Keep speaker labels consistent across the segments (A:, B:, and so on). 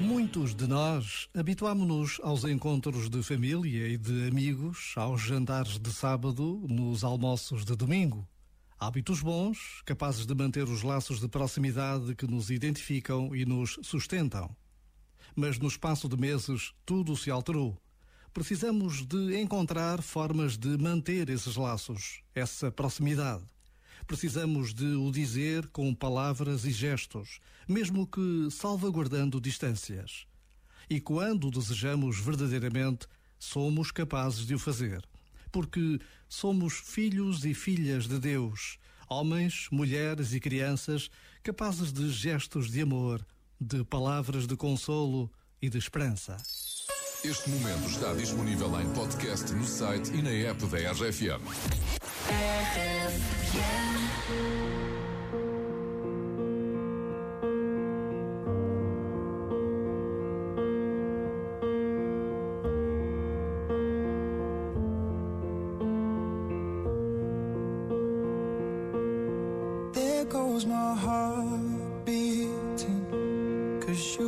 A: Muitos de nós habituámonos aos encontros de família e de amigos, aos jantares de sábado, nos almoços de domingo. Hábitos bons, capazes de manter os laços de proximidade que nos identificam e nos sustentam. Mas no espaço de meses tudo se alterou. Precisamos de encontrar formas de manter esses laços, essa proximidade. Precisamos de o dizer com palavras e gestos, mesmo que salvaguardando distâncias. E quando desejamos verdadeiramente, somos capazes de o fazer. Porque somos filhos e filhas de Deus, homens, mulheres e crianças capazes de gestos de amor, de palavras de consolo e de esperança.
B: Este momento está disponível em podcast no site e na app da RFM.
C: There goes my heart beating, cause you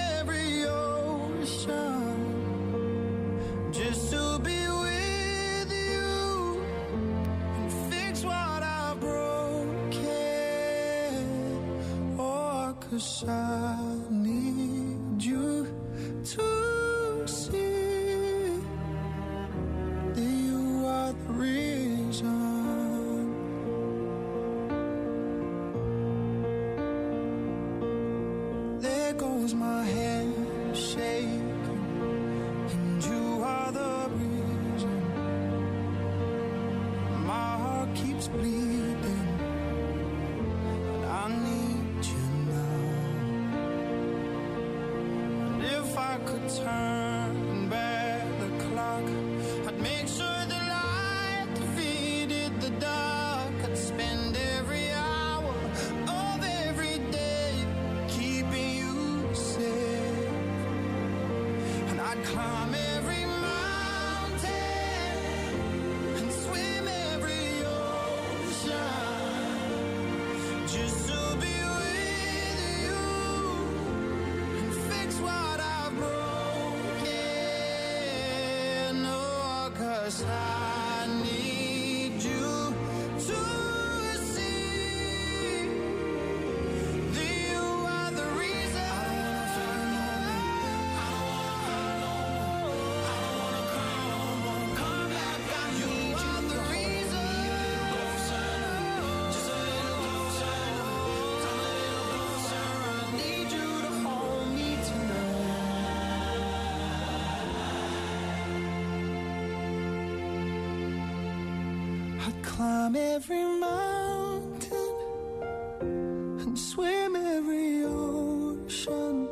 C: cause I need you to see that you are the reason. There goes my hand shaking, and you are the reason. My heart keeps bleeding, turn back the clock, I'd make sure the light defeated the dark. I'd spend every hour of every day keeping you safe. And I'd climb climb every mountain and swim every ocean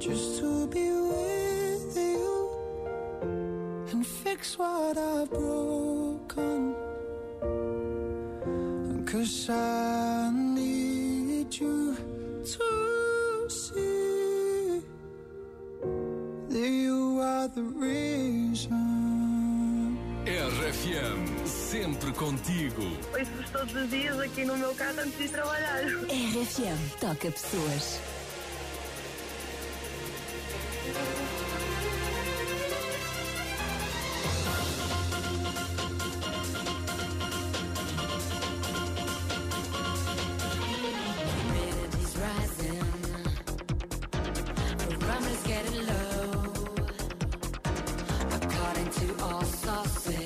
C: just to be with you and fix what I've broken. Cause I need you to see that you are the reason.
B: RFM, sempre contigo.
D: Ouço-vos todos os dias aqui no meu carro antes de trabalhar.
E: RFM, toca pessoas. Getting low. According to all sources.